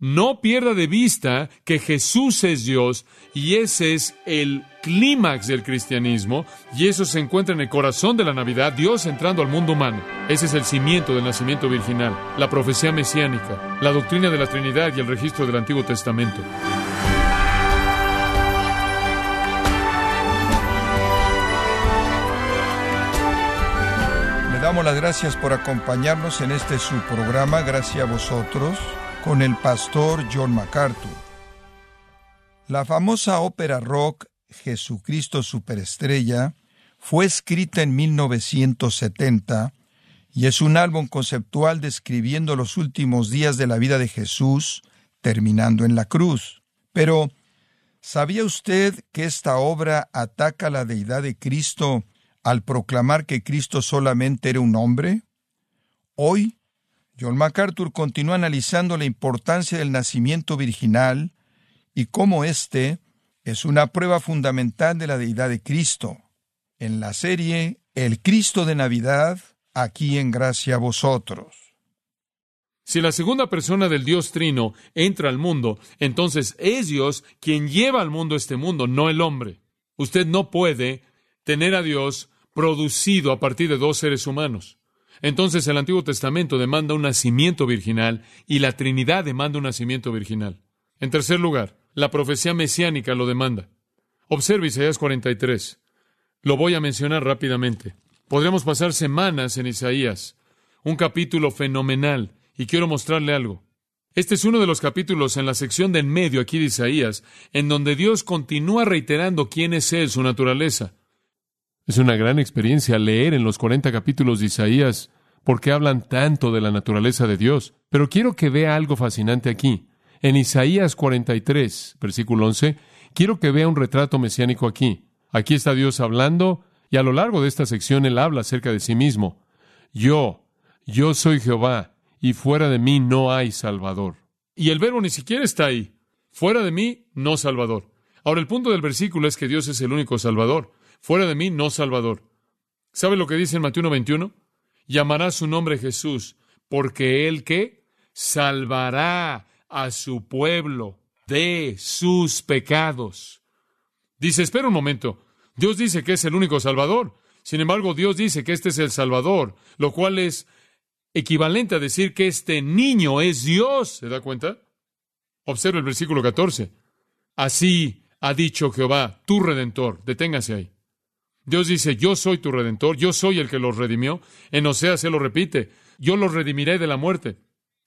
No pierda de vista que Jesús es Dios y ese es el clímax del cristianismo y eso se encuentra en el corazón de la Navidad, Dios entrando al mundo humano. Ese es el cimiento del nacimiento virginal, la profecía mesiánica, la doctrina de la Trinidad y el registro del Antiguo Testamento. Le damos las gracias por acompañarnos en este su programa, gracias a vosotros con el pastor John MacArthur. La famosa ópera rock Jesucristo Superestrella fue escrita en 1970 y es un álbum conceptual describiendo los últimos días de la vida de Jesús, terminando en la cruz. Pero, ¿sabía usted que esta obra ataca la deidad de Cristo al proclamar que Cristo solamente era un hombre? Hoy, John MacArthur continúa analizando la importancia del nacimiento virginal y cómo éste es una prueba fundamental de la deidad de Cristo. En la serie El Cristo de Navidad, aquí en gracia a vosotros. Si la segunda persona del Dios Trino entra al mundo, entonces es Dios quien lleva al mundo este mundo, no el hombre. Usted no puede tener a Dios producido a partir de dos seres humanos. Entonces el Antiguo Testamento demanda un nacimiento virginal y la Trinidad demanda un nacimiento virginal. En tercer lugar, la profecía mesiánica lo demanda. Observe Isaías 43. Lo voy a mencionar rápidamente. Podríamos pasar semanas en Isaías, un capítulo fenomenal, y quiero mostrarle algo. Este es uno de los capítulos en la sección de en medio aquí de Isaías, en donde Dios continúa reiterando quién es Él, su naturaleza. Es una gran experiencia leer en los 40 capítulos de Isaías porque hablan tanto de la naturaleza de Dios. Pero quiero que vea algo fascinante aquí. En Isaías 43, versículo 11, quiero que vea un retrato mesiánico aquí. Aquí está Dios hablando y a lo largo de esta sección él habla acerca de sí mismo. Yo, yo soy Jehová y fuera de mí no hay Salvador. Y el verbo ni siquiera está ahí. Fuera de mí, no Salvador. Ahora el punto del versículo es que Dios es el único Salvador. Fuera de mí, no Salvador. ¿Sabe lo que dice en Mateo 21? Llamará su nombre Jesús, porque él que salvará a su pueblo de sus pecados. Dice, espera un momento. Dios dice que es el único Salvador. Sin embargo, Dios dice que este es el Salvador, lo cual es equivalente a decir que este niño es Dios. ¿Se da cuenta? Observe el versículo 14. Así ha dicho Jehová, tu redentor. Deténgase ahí. Dios dice, yo soy tu redentor, yo soy el que los redimió. En Oseas se lo repite, yo los redimiré de la muerte.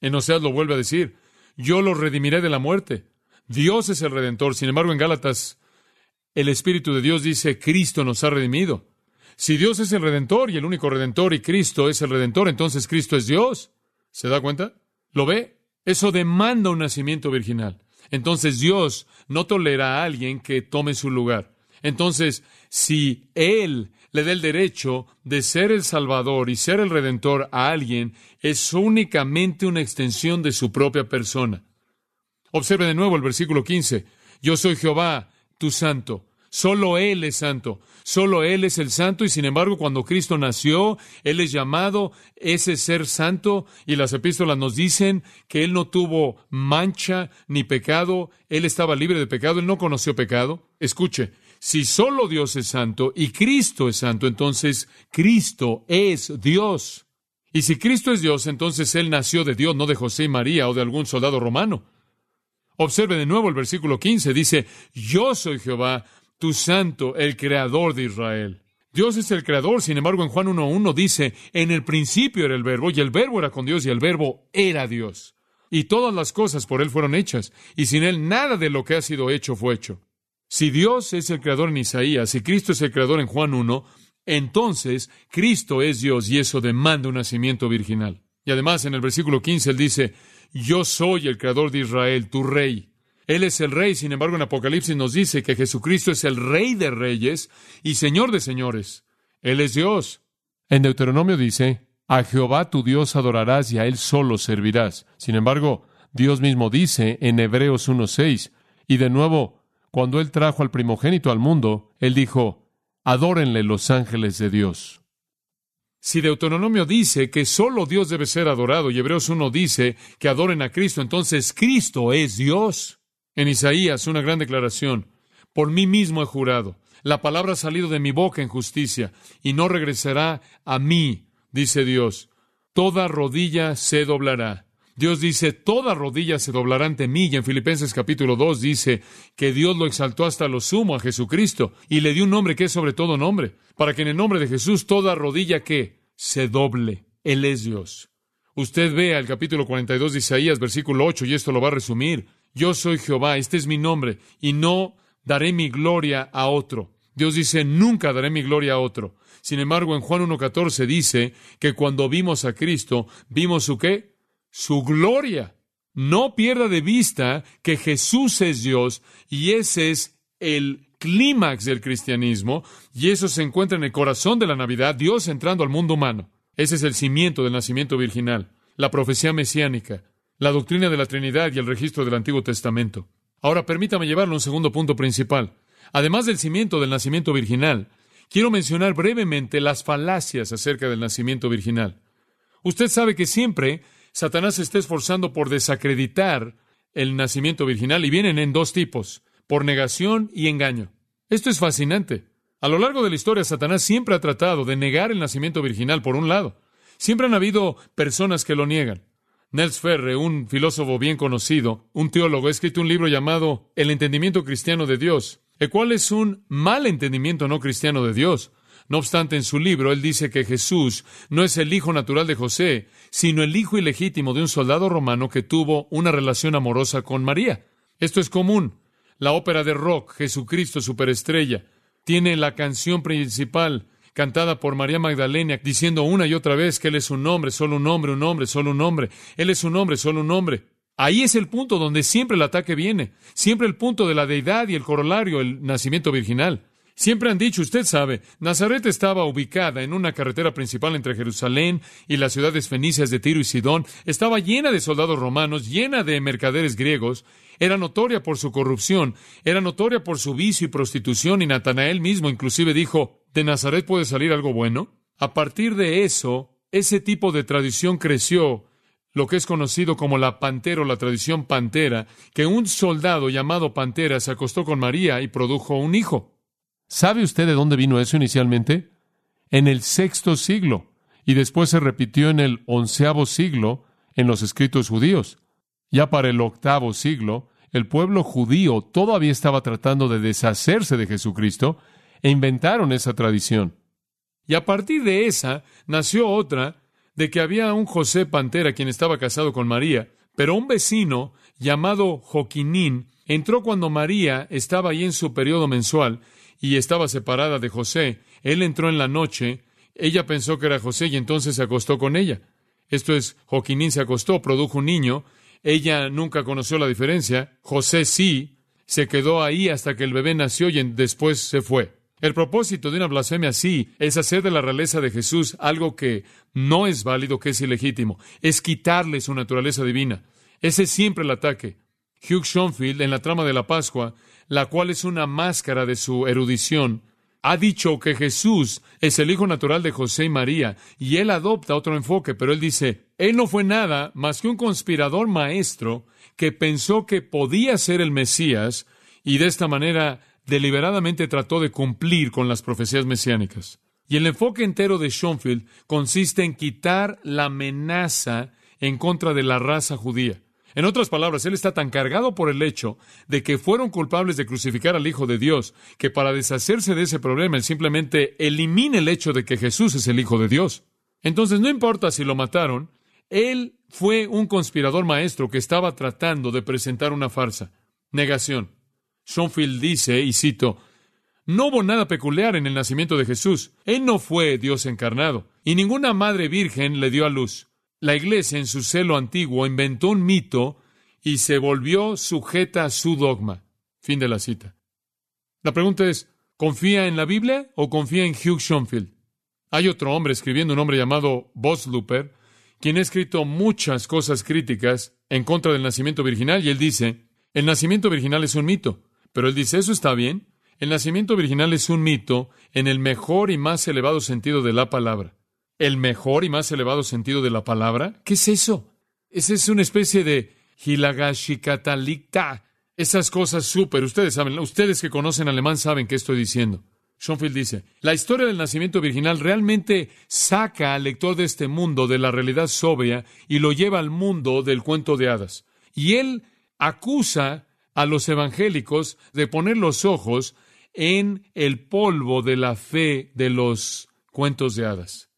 En Oseas lo vuelve a decir, yo los redimiré de la muerte. Dios es el redentor. Sin embargo, en Gálatas, el Espíritu de Dios dice, Cristo nos ha redimido. Si Dios es el redentor y el único redentor y Cristo es el redentor, entonces Cristo es Dios. ¿Se da cuenta? ¿Lo ve? Eso demanda un nacimiento virginal. Entonces Dios no tolera a alguien que tome su lugar. Entonces, si Él le da el derecho de ser el Salvador y ser el Redentor a alguien, es únicamente una extensión de su propia persona. Observe de nuevo el versículo 15. Yo soy Jehová, tu santo. Solo Él es santo. Solo Él es el santo y sin embargo cuando Cristo nació, Él es llamado ese ser santo y las epístolas nos dicen que Él no tuvo mancha ni pecado, Él estaba libre de pecado, Él no conoció pecado. Escuche, si solo Dios es santo y Cristo es santo, entonces Cristo es Dios. Y si Cristo es Dios, entonces Él nació de Dios, no de José y María o de algún soldado romano. Observe de nuevo el versículo 15, dice, yo soy Jehová, tu santo, el creador de Israel. Dios es el creador, sin embargo en Juan 1.1 dice, en el principio era el verbo, y el verbo era con Dios, y el verbo era Dios. Y todas las cosas por Él fueron hechas, y sin Él nada de lo que ha sido hecho fue hecho. Si Dios es el creador en Isaías y Cristo es el creador en Juan 1, entonces Cristo es Dios y eso demanda un nacimiento virginal. Y además en el versículo 15 él dice, yo soy el creador de Israel, tu rey. Él es el rey, sin embargo en Apocalipsis nos dice que Jesucristo es el rey de reyes y señor de señores. Él es Dios. En Deuteronomio dice, a Jehová tu Dios adorarás y a Él solo servirás. Sin embargo, Dios mismo dice en Hebreos 1.6, y de nuevo, cuando Él trajo al primogénito al mundo, Él dijo, adórenle los ángeles de Dios. Si Deuteronomio dice que solo Dios debe ser adorado y Hebreos 1 dice que adoren a Cristo, entonces Cristo es Dios. En Isaías, una gran declaración. Por mí mismo he jurado. La palabra ha salido de mi boca en justicia y no regresará a mí, dice Dios. Toda rodilla se doblará. Dios dice, toda rodilla se doblará ante mí. Y en Filipenses capítulo 2 dice que Dios lo exaltó hasta lo sumo a Jesucristo y le dio un nombre que es sobre todo nombre, para que en el nombre de Jesús toda rodilla que se doble. Él es Dios. Usted vea el capítulo 42 de Isaías, versículo 8, y esto lo va a resumir. Yo soy Jehová, este es mi nombre, y no daré mi gloria a otro. Dios dice, nunca daré mi gloria a otro. Sin embargo, en Juan 1.14 dice que cuando vimos a Cristo, vimos su qué? Su gloria. No pierda de vista que Jesús es Dios y ese es el clímax del cristianismo y eso se encuentra en el corazón de la Navidad, Dios entrando al mundo humano. Ese es el cimiento del nacimiento virginal, la profecía mesiánica, la doctrina de la Trinidad y el registro del Antiguo Testamento. Ahora permítame llevarlo a un segundo punto principal. Además del cimiento del nacimiento virginal, quiero mencionar brevemente las falacias acerca del nacimiento virginal. Usted sabe que siempre Satanás se está esforzando por desacreditar el nacimiento virginal y vienen en dos tipos por negación y engaño. Esto es fascinante. A lo largo de la historia, Satanás siempre ha tratado de negar el nacimiento virginal por un lado. Siempre han habido personas que lo niegan. Nels Ferre, un filósofo bien conocido, un teólogo, ha escrito un libro llamado El entendimiento cristiano de Dios, el cual es un mal entendimiento no cristiano de Dios. No obstante, en su libro él dice que Jesús no es el hijo natural de José, sino el hijo ilegítimo de un soldado romano que tuvo una relación amorosa con María. Esto es común. La ópera de rock, Jesucristo Superestrella, tiene la canción principal cantada por María Magdalena, diciendo una y otra vez que Él es un hombre, solo un hombre, un hombre, solo un hombre. Él es un hombre, solo un hombre. Ahí es el punto donde siempre el ataque viene, siempre el punto de la deidad y el corolario, el nacimiento virginal. Siempre han dicho, usted sabe, Nazaret estaba ubicada en una carretera principal entre Jerusalén y las ciudades fenicias de Tiro y Sidón, estaba llena de soldados romanos, llena de mercaderes griegos, era notoria por su corrupción, era notoria por su vicio y prostitución, y Natanael mismo inclusive dijo, ¿de Nazaret puede salir algo bueno? A partir de eso, ese tipo de tradición creció, lo que es conocido como la pantera o la tradición pantera, que un soldado llamado Pantera se acostó con María y produjo un hijo. ¿Sabe usted de dónde vino eso inicialmente? En el sexto siglo, y después se repitió en el onceavo siglo en los escritos judíos. Ya para el octavo siglo, el pueblo judío todavía estaba tratando de deshacerse de Jesucristo e inventaron esa tradición. Y a partir de esa nació otra de que había un José Pantera quien estaba casado con María, pero un vecino llamado Joquinín entró cuando María estaba ahí en su periodo mensual y estaba separada de José. Él entró en la noche, ella pensó que era José y entonces se acostó con ella. Esto es, Joquinín se acostó, produjo un niño, ella nunca conoció la diferencia, José sí, se quedó ahí hasta que el bebé nació y después se fue. El propósito de una blasfemia así es hacer de la realeza de Jesús algo que no es válido, que es ilegítimo, es quitarle su naturaleza divina. Ese es siempre el ataque. Hugh Schoenfield, en la trama de la Pascua, la cual es una máscara de su erudición, ha dicho que Jesús es el hijo natural de José y María, y él adopta otro enfoque, pero él dice, él no fue nada más que un conspirador maestro que pensó que podía ser el Mesías y de esta manera deliberadamente trató de cumplir con las profecías mesiánicas. Y el enfoque entero de Schoenfield consiste en quitar la amenaza en contra de la raza judía. En otras palabras, él está tan cargado por el hecho de que fueron culpables de crucificar al Hijo de Dios, que para deshacerse de ese problema, él simplemente elimina el hecho de que Jesús es el Hijo de Dios. Entonces, no importa si lo mataron, él fue un conspirador maestro que estaba tratando de presentar una farsa. Negación. Schoenfield dice, y cito, no hubo nada peculiar en el nacimiento de Jesús. Él no fue Dios encarnado, y ninguna madre virgen le dio a luz. La Iglesia, en su celo antiguo, inventó un mito y se volvió sujeta a su dogma. Fin de la cita. La pregunta es, ¿confía en la Biblia o confía en Hugh Schoenfield? Hay otro hombre escribiendo, un hombre llamado Looper, quien ha escrito muchas cosas críticas en contra del nacimiento virginal, y él dice, el nacimiento virginal es un mito, pero él dice, eso está bien, el nacimiento virginal es un mito en el mejor y más elevado sentido de la palabra. El mejor y más elevado sentido de la palabra? ¿Qué es eso? Esa es una especie de hilagashikatalikta. Esas cosas súper, ustedes saben, ustedes que conocen alemán saben qué estoy diciendo. Schoenfield dice, la historia del nacimiento virginal realmente saca al lector de este mundo de la realidad sobria y lo lleva al mundo del cuento de hadas. Y él acusa a los evangélicos de poner los ojos en el polvo de la fe de los cuentos de hadas.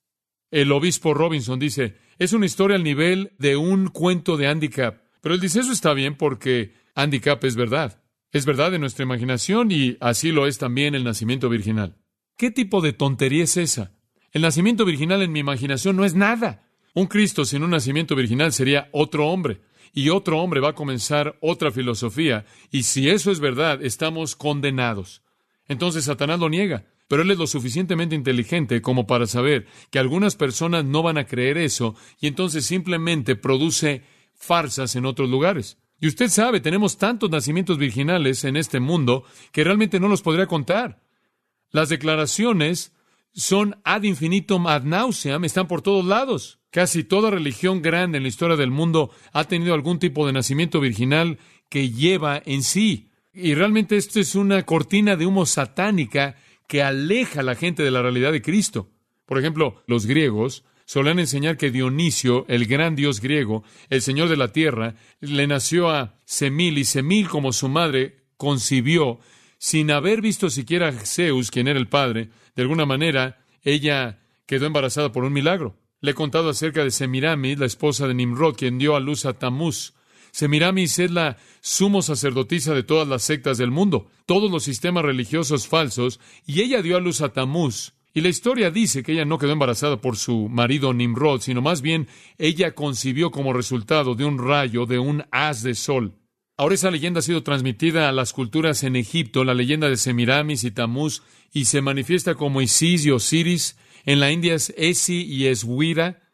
El obispo Robinson dice, es una historia al nivel de un cuento de handicap. Pero él dice, eso está bien porque handicap es verdad. Es verdad en nuestra imaginación y así lo es también el nacimiento virginal. ¿Qué tipo de tontería es esa? El nacimiento virginal en mi imaginación no es nada. Un Cristo sin un nacimiento virginal sería otro hombre y otro hombre va a comenzar otra filosofía, y si eso es verdad, estamos condenados. Entonces Satanás lo niega, pero él es lo suficientemente inteligente como para saber que algunas personas no van a creer eso, y entonces simplemente produce farsas en otros lugares. Y usted sabe, tenemos tantos nacimientos virginales en este mundo que realmente no los podría contar. Las declaraciones son ad infinitum ad nauseam, están por todos lados. Casi toda religión grande en la historia del mundo ha tenido algún tipo de nacimiento virginal que lleva en sí. Y realmente esto es una cortina de humo satánica que aleja a la gente de la realidad de Cristo. Por ejemplo, los griegos solían enseñar que Dionisio, el gran dios griego, el señor de la tierra, le nació a Semil y Semil, como su madre, concibió sin haber visto siquiera a Zeus, quien era el padre. De alguna manera, ella quedó embarazada por un milagro. Le he contado acerca de Semiramis, la esposa de Nimrod, quien dio a luz a Tamuz. Semiramis es la sumo sacerdotisa de todas las sectas del mundo, todos los sistemas religiosos falsos, y ella dio a luz a Tamuz. Y la historia dice que ella no quedó embarazada por su marido Nimrod, sino más bien ella concibió como resultado de un rayo de un haz de sol. Ahora esa leyenda ha sido transmitida a las culturas en Egipto, la leyenda de Semiramis y Tamuz, y se manifiesta como Isis y Osiris, en la India es Esi y Eswira.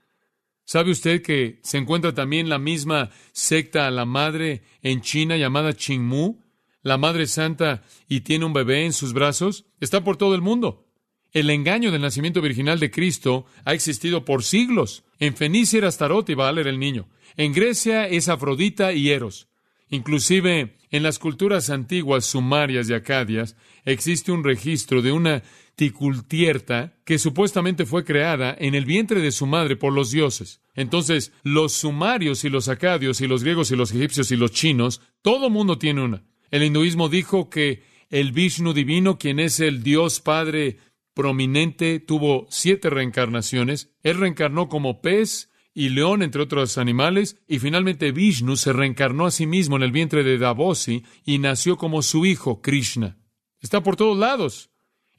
¿Sabe usted que se encuentra también la misma secta a la madre en China llamada Qingmu? La Madre Santa y tiene un bebé en sus brazos. Está por todo el mundo. El engaño del nacimiento virginal de Cristo ha existido por siglos. En Fenicia era Astarot y Baal era el niño. En Grecia es Afrodita y Eros. Inclusive en las culturas antiguas sumarias y acadias existe un registro de una ticultierta que supuestamente fue creada en el vientre de su madre por los dioses. Entonces, los sumarios y los acadios y los griegos y los egipcios y los chinos, todo mundo tiene una. El hinduismo dijo que el Vishnu divino, quien es el Dios Padre prominente, tuvo siete reencarnaciones. Él reencarnó como pez, y león, entre otros animales, y finalmente Vishnu se reencarnó a sí mismo en el vientre de Davosi y nació como su hijo, Krishna. Está por todos lados.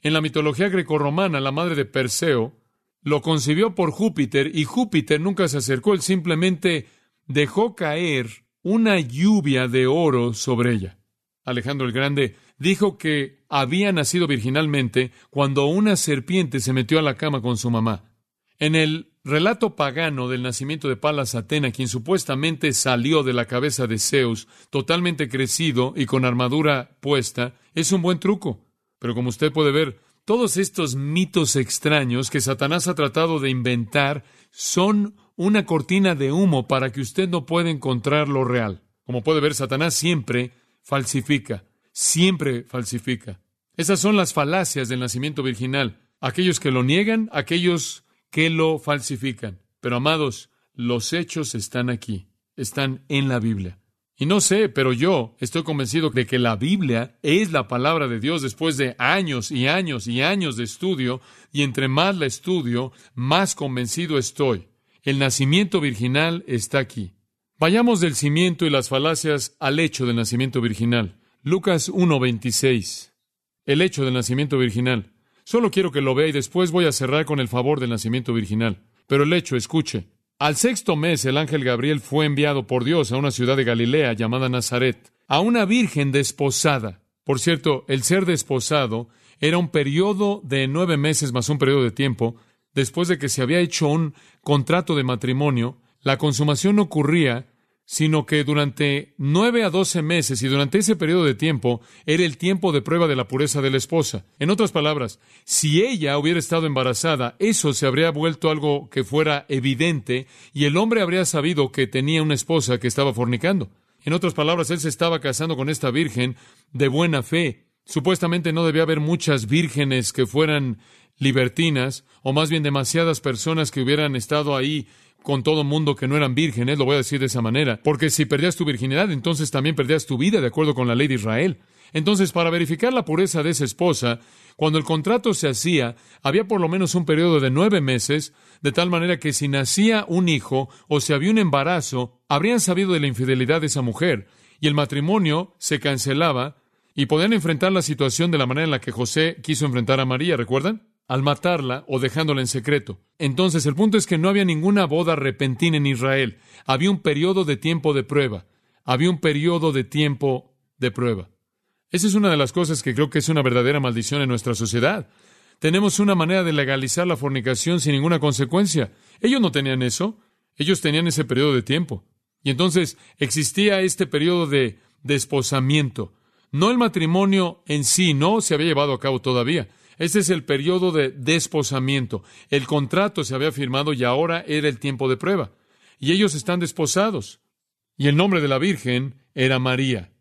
En la mitología grecorromana, la madre de Perseo lo concibió por Júpiter y Júpiter nunca se acercó, él simplemente dejó caer una lluvia de oro sobre ella. Alejandro el Grande dijo que había nacido virginalmente cuando una serpiente se metió a la cama con su mamá. En el relato pagano del nacimiento de Palas Atena, quien supuestamente salió de la cabeza de Zeus, totalmente crecido y con armadura puesta, es un buen truco. Pero como usted puede ver, todos estos mitos extraños que Satanás ha tratado de inventar son una cortina de humo para que usted no pueda encontrar lo real. Como puede ver, Satanás siempre falsifica, siempre falsifica. Esas son las falacias del nacimiento virginal. Aquellos que lo niegan, aquellos que lo falsifican. Pero amados, los hechos están aquí, están en la Biblia. Y no sé, pero yo estoy convencido de que la Biblia es la palabra de Dios después de años y años y años de estudio, y entre más la estudio, más convencido estoy. El nacimiento virginal está aquí. Vayamos del cimiento y las falacias al hecho del nacimiento virginal. Lucas 1.26. El hecho del nacimiento virginal. Solo quiero que lo vea y después voy a cerrar con el favor del nacimiento virginal. Pero el hecho, escuche. Al sexto mes el ángel Gabriel fue enviado por Dios a una ciudad de Galilea llamada Nazaret, a una virgen desposada. Por cierto, el ser desposado era un periodo de nueve meses más un periodo de tiempo. Después de que se había hecho un contrato de matrimonio, la consumación ocurría sino que durante nueve a doce meses y durante ese periodo de tiempo era el tiempo de prueba de la pureza de la esposa. En otras palabras, si ella hubiera estado embarazada, eso se habría vuelto algo que fuera evidente y el hombre habría sabido que tenía una esposa que estaba fornicando. En otras palabras, él se estaba casando con esta virgen de buena fe. Supuestamente no debía haber muchas vírgenes que fueran libertinas, o más bien demasiadas personas que hubieran estado ahí con todo mundo que no eran vírgenes, lo voy a decir de esa manera, porque si perdías tu virginidad, entonces también perdías tu vida de acuerdo con la ley de Israel. Entonces, para verificar la pureza de esa esposa, cuando el contrato se hacía, había por lo menos un periodo de nueve meses, de tal manera que si nacía un hijo o si había un embarazo, habrían sabido de la infidelidad de esa mujer, y el matrimonio se cancelaba, y podían enfrentar la situación de la manera en la que José quiso enfrentar a María, ¿recuerdan? Al matarla o dejándola en secreto. Entonces el punto es que no había ninguna boda repentina en Israel. Había un periodo de tiempo de prueba. Había un periodo de tiempo de prueba. Esa es una de las cosas que creo que es una verdadera maldición en nuestra sociedad. Tenemos una manera de legalizar la fornicación sin ninguna consecuencia. Ellos no tenían eso. Ellos tenían ese periodo de tiempo. Y entonces existía este periodo de desposamiento. No el matrimonio en sí, no se había llevado a cabo todavía. Este es el periodo de desposamiento. El contrato se había firmado y ahora era el tiempo de prueba. Y ellos están desposados. Y el nombre de la Virgen era María.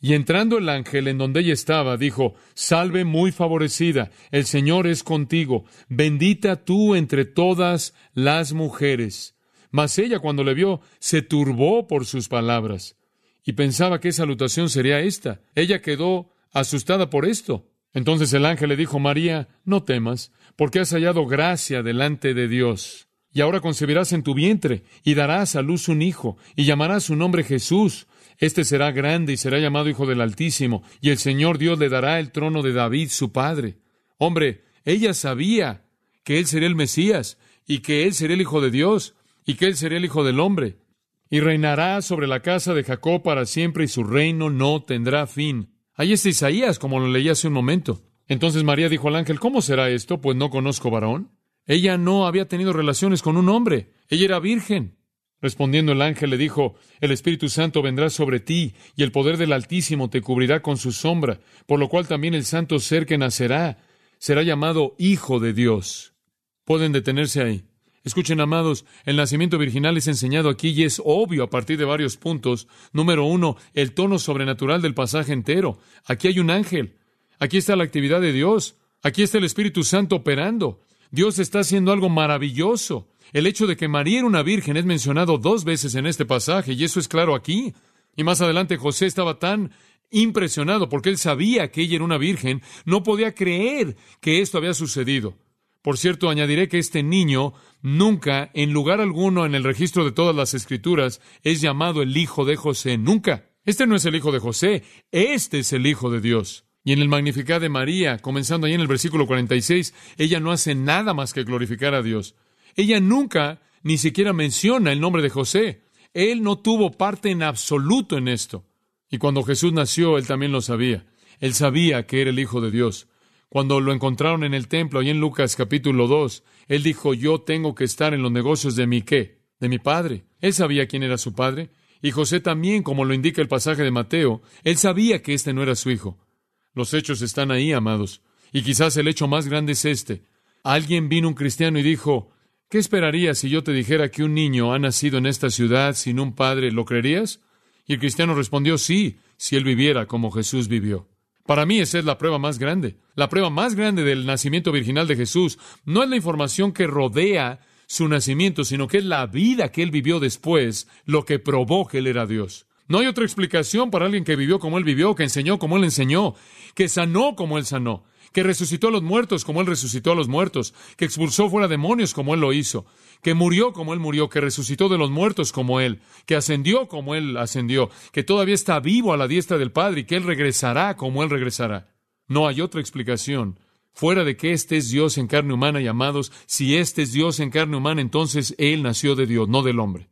Y entrando el ángel en donde ella estaba, dijo, Salve muy favorecida, el Señor es contigo, bendita tú entre todas las mujeres. Mas ella cuando le vio, se turbó por sus palabras, y pensaba qué salutación sería esta. Ella quedó asustada por esto. Entonces el ángel le dijo, María, no temas, porque has hallado gracia delante de Dios. Y ahora concebirás en tu vientre, y darás a luz un hijo, y llamarás su nombre Jesús. Este será grande y será llamado Hijo del Altísimo, y el Señor Dios le dará el trono de David, su padre. Hombre, ella sabía que él sería el Mesías, y que él sería el Hijo de Dios, y que él sería el Hijo del Hombre. Y reinará sobre la casa de Jacob para siempre, y su reino no tendrá fin. Ahí está Isaías, como lo leí hace un momento. Entonces María dijo al ángel, ¿cómo será esto? Pues no conozco varón. Ella no había tenido relaciones con un hombre. Ella era virgen. Respondiendo el ángel le dijo, El Espíritu Santo vendrá sobre ti, y el poder del Altísimo te cubrirá con su sombra, por lo cual también el santo ser que nacerá será llamado Hijo de Dios. Pueden detenerse ahí. Escuchen, amados, el nacimiento virginal es enseñado aquí y es obvio a partir de varios puntos. Número uno, el tono sobrenatural del pasaje entero. Aquí hay un ángel. Aquí está la actividad de Dios. Aquí está el Espíritu Santo operando. Dios está haciendo algo maravilloso. El hecho de que María era una virgen es mencionado dos veces en este pasaje y eso es claro aquí. Y más adelante José estaba tan impresionado porque él sabía que ella era una virgen, no podía creer que esto había sucedido. Por cierto, añadiré que este niño nunca, en lugar alguno en el registro de todas las escrituras, es llamado el hijo de José. Nunca. Este no es el hijo de José, este es el hijo de Dios. Y en el Magnificat de María, comenzando ahí en el versículo 46, ella no hace nada más que glorificar a Dios. Ella nunca ni siquiera menciona el nombre de José. Él no tuvo parte en absoluto en esto. Y cuando Jesús nació, él también lo sabía. Él sabía que era el Hijo de Dios. Cuando lo encontraron en el templo, y en Lucas capítulo 2, él dijo, yo tengo que estar en los negocios de mi qué, de mi padre. Él sabía quién era su padre. Y José también, como lo indica el pasaje de Mateo, él sabía que este no era su hijo. Los hechos están ahí, amados. Y quizás el hecho más grande es este. Alguien vino un cristiano y dijo, ¿qué esperarías si yo te dijera que un niño ha nacido en esta ciudad sin un padre? ¿Lo creerías? Y el cristiano respondió, sí, si él viviera como Jesús vivió. Para mí esa es la prueba más grande. La prueba más grande del nacimiento virginal de Jesús no es la información que rodea su nacimiento, sino que es la vida que él vivió después, lo que probó que él era Dios. No hay otra explicación para alguien que vivió como él vivió, que enseñó como él enseñó, que sanó como él sanó, que resucitó a los muertos como él resucitó a los muertos, que expulsó fuera demonios como él lo hizo, que murió como Él murió, que resucitó de los muertos como Él, que ascendió como Él ascendió, que todavía está vivo a la diestra del Padre y que Él regresará como Él regresará. No hay otra explicación. Fuera de que este es Dios en carne humana, y amados, si este es Dios en carne humana, entonces Él nació de Dios, no del hombre.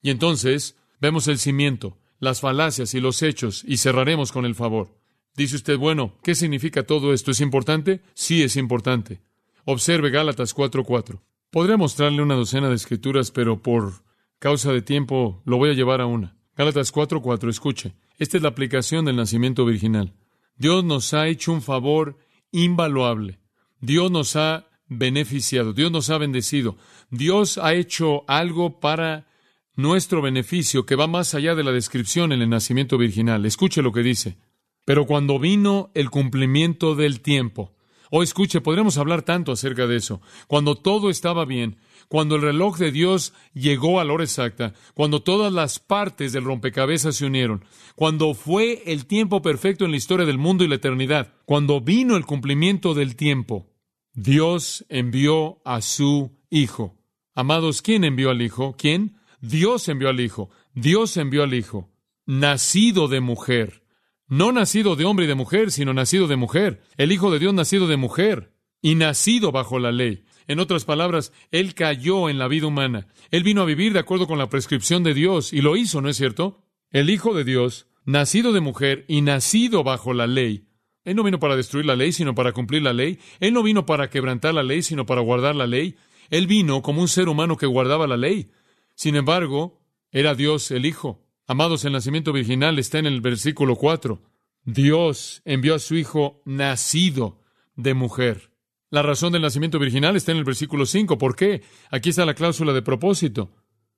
Y entonces vemos el cimiento, las falacias y los hechos, y cerraremos con el favor. Dice usted, bueno, ¿qué significa todo esto? ¿Es importante? Sí, es importante. Observe Gálatas 4:4. Podría mostrarle una docena de escrituras, pero por causa de tiempo, lo voy a llevar a una. Gálatas 4:4, escuche. Esta es la aplicación del nacimiento virginal. Dios nos ha hecho un favor invaluable. Dios nos ha beneficiado, Dios nos ha bendecido. Dios ha hecho algo para nuestro beneficio que va más allá de la descripción en el nacimiento virginal. Escuche lo que dice. Pero cuando vino el cumplimiento del tiempo, o escuche, podremos hablar tanto acerca de eso, cuando todo estaba bien, cuando el reloj de Dios llegó a la hora exacta, cuando todas las partes del rompecabezas se unieron, cuando fue el tiempo perfecto en la historia del mundo y la eternidad, cuando vino el cumplimiento del tiempo, Dios envió a su Hijo. Amados, ¿quién envió al Hijo? ¿Quién? Dios envió al Hijo. Dios envió al Hijo. Nacido de mujer. No nacido de hombre y de mujer, sino nacido de mujer. El Hijo de Dios nacido de mujer y nacido bajo la ley. En otras palabras, Él cayó en la vida humana. Él vino a vivir de acuerdo con la prescripción de Dios y lo hizo, ¿no es cierto? El Hijo de Dios, nacido de mujer y nacido bajo la ley. Él no vino para destruir la ley, sino para cumplir la ley. Él no vino para quebrantar la ley, sino para guardar la ley. Él vino como un ser humano que guardaba la ley. Sin embargo, era Dios el Hijo. Amados, el nacimiento virginal está en el versículo 4. Dios envió a su Hijo nacido de mujer. La razón del nacimiento virginal está en el versículo 5. ¿Por qué? Aquí está la cláusula de propósito.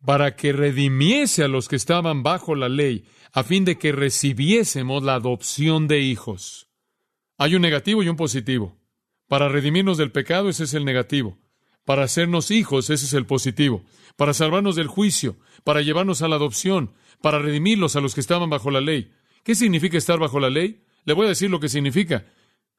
Para que redimiese a los que estaban bajo la ley, a fin de que recibiésemos la adopción de hijos. Hay un negativo y un positivo. Para redimirnos del pecado, ese es el negativo. Para hacernos hijos, ese es el positivo. Para salvarnos del juicio, para llevarnos a la adopción, para redimirlos a los que estaban bajo la ley. ¿Qué significa estar bajo la ley? Le voy a decir lo que significa.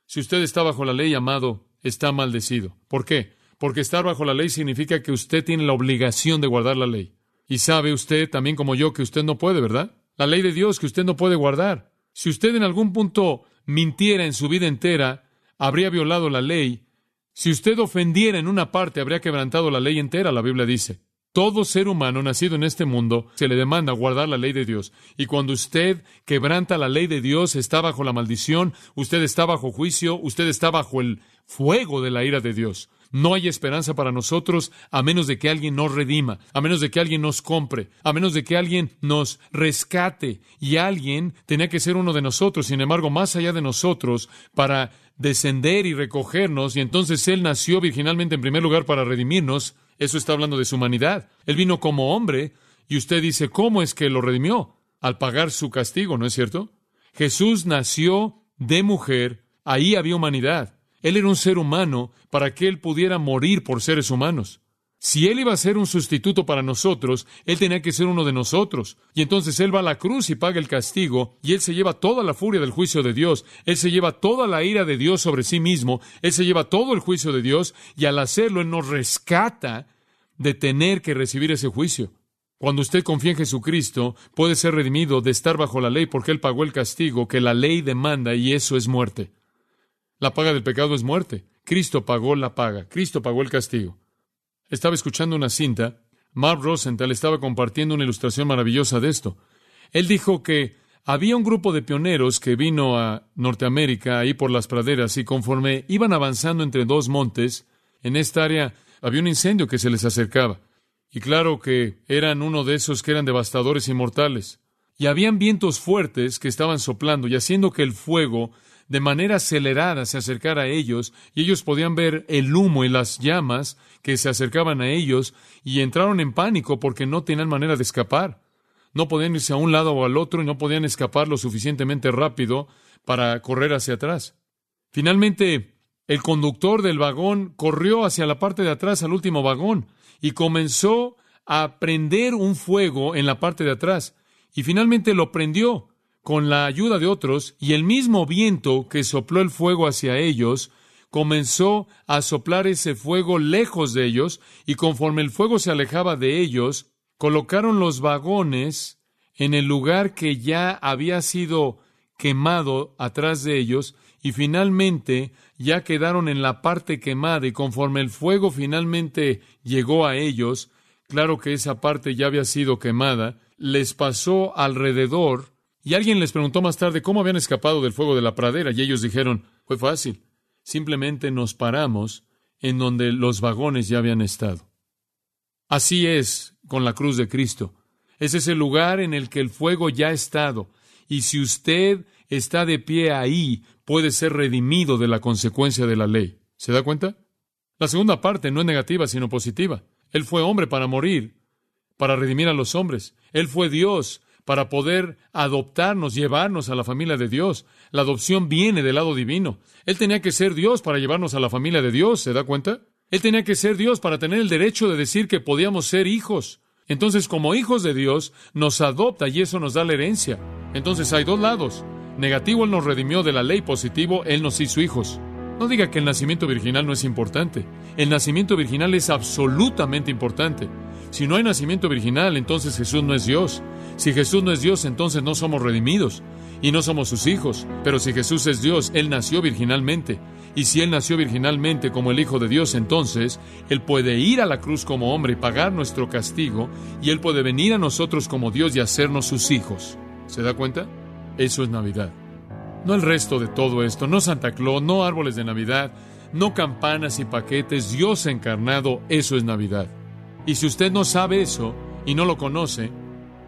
Si usted está bajo la ley, amado, está maldecido. ¿Por qué? Porque estar bajo la ley significa que usted tiene la obligación de guardar la ley. Y sabe usted, también como yo, que usted no puede, ¿verdad? La ley de Dios que usted no puede guardar. Si usted en algún punto mintiera en su vida entera, habría violado la ley. Si usted ofendiera en una parte, habría quebrantado la ley entera, la Biblia dice. Todo ser humano nacido en este mundo se le demanda guardar la ley de Dios. Y cuando usted quebranta la ley de Dios, está bajo la maldición, usted está bajo juicio, usted está bajo el fuego de la ira de Dios. No hay esperanza para nosotros a menos de que alguien nos redima, a menos de que alguien nos compre, a menos de que alguien nos rescate. Y alguien tenía que ser uno de nosotros, sin embargo, más allá de nosotros, para descender y recogernos. Y entonces Él nació virginalmente en primer lugar para redimirnos eso está hablando de su humanidad. Él vino como hombre y usted dice, ¿cómo es que lo redimió? Al pagar su castigo, ¿no es cierto? Jesús nació de mujer, ahí había humanidad. Él era un ser humano para que él pudiera morir por seres humanos. Si Él iba a ser un sustituto para nosotros, Él tenía que ser uno de nosotros. Y entonces Él va a la cruz y paga el castigo, y Él se lleva toda la furia del juicio de Dios, Él se lleva toda la ira de Dios sobre sí mismo, Él se lleva todo el juicio de Dios, y al hacerlo Él nos rescata de tener que recibir ese juicio. Cuando usted confía en Jesucristo, puede ser redimido de estar bajo la ley porque Él pagó el castigo que la ley demanda, y eso es muerte. La paga del pecado es muerte. Cristo pagó la paga, Cristo pagó el castigo. Estaba escuchando una cinta. Mark Rosenthal estaba compartiendo una ilustración maravillosa de esto. Él dijo que había un grupo de pioneros que vino a Norteamérica, ahí por las praderas, y conforme iban avanzando entre dos montes, en esta área había un incendio que se les acercaba. Y claro que eran uno de esos que eran devastadores y mortales. Y habían vientos fuertes que estaban soplando y haciendo que el fuego de manera acelerada se acercara a ellos, y ellos podían ver el humo y las llamas que se acercaban a ellos, y entraron en pánico porque no tenían manera de escapar. No podían irse a un lado o al otro y no podían escapar lo suficientemente rápido para correr hacia atrás. Finalmente, el conductor del vagón corrió hacia la parte de atrás al último vagón y comenzó a prender un fuego en la parte de atrás. Y finalmente lo prendió con la ayuda de otros, y el mismo viento que sopló el fuego hacia ellos comenzó a soplar ese fuego lejos de ellos, y conforme el fuego se alejaba de ellos, colocaron los vagones en el lugar que ya había sido quemado atrás de ellos, y finalmente ya quedaron en la parte quemada, y conforme el fuego finalmente llegó a ellos, claro que esa parte ya había sido quemada, les pasó alrededor y alguien les preguntó más tarde cómo habían escapado del fuego de la pradera y ellos dijeron, fue fácil, simplemente nos paramos en donde los vagones ya habían estado. Así es con la cruz de Cristo. Es ese lugar en el que el fuego ya ha estado. Y si usted está de pie ahí, puede ser redimido de la consecuencia de la ley. ¿Se da cuenta? La segunda parte no es negativa, sino positiva. Él fue hombre para morir, para redimir a los hombres. Él fue Dios para poder adoptarnos, llevarnos a la familia de Dios. La adopción viene del lado divino. Él tenía que ser Dios para llevarnos a la familia de Dios, ¿se da cuenta? Él tenía que ser Dios para tener el derecho de decir que podíamos ser hijos. Entonces, como hijos de Dios, nos adopta y eso nos da la herencia. Entonces hay dos lados. Negativo, Él nos redimió de la ley. Positivo, Él nos hizo hijos. No diga que el nacimiento virginal no es importante. El nacimiento virginal es absolutamente importante. Si no hay nacimiento virginal, entonces Jesús no es Dios. Si Jesús no es Dios, entonces no somos redimidos y no somos sus hijos. Pero si Jesús es Dios, Él nació virginalmente. Y si Él nació virginalmente como el Hijo de Dios, entonces Él puede ir a la cruz como hombre y pagar nuestro castigo, y Él puede venir a nosotros como Dios y hacernos sus hijos. ¿Se da cuenta? Eso es Navidad. No el resto de todo esto, no Santa Claus, no árboles de Navidad, no campanas y paquetes, Dios encarnado, eso es Navidad. Y si usted no sabe eso y no lo conoce,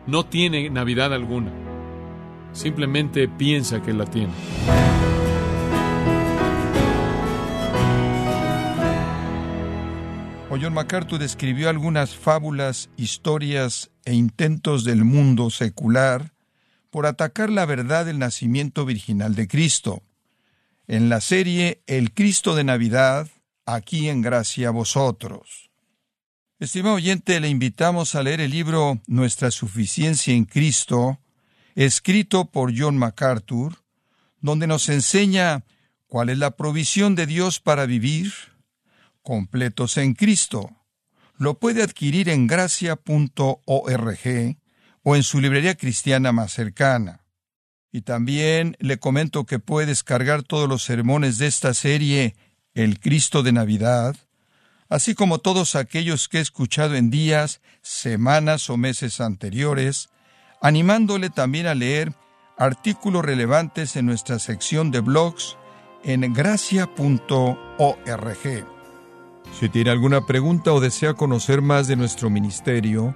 no tiene Navidad alguna. Simplemente piensa que la tiene. John MacArthur describió algunas fábulas, historias e intentos del mundo secular por atacar la verdad del nacimiento virginal de Cristo. En la serie El Cristo de Navidad, aquí en gracia vosotros. Estimado oyente, le invitamos a leer el libro Nuestra Suficiencia en Cristo, escrito por John MacArthur, donde nos enseña cuál es la provisión de Dios para vivir completos en Cristo. Lo puede adquirir en gracia.org o en su librería cristiana más cercana. Y también le comento que puede descargar todos los sermones de esta serie El Cristo de Navidad así como todos aquellos que he escuchado en días, semanas o meses anteriores, animándole también a leer artículos relevantes en nuestra sección de blogs en gracia.org. Si tiene alguna pregunta o desea conocer más de nuestro ministerio,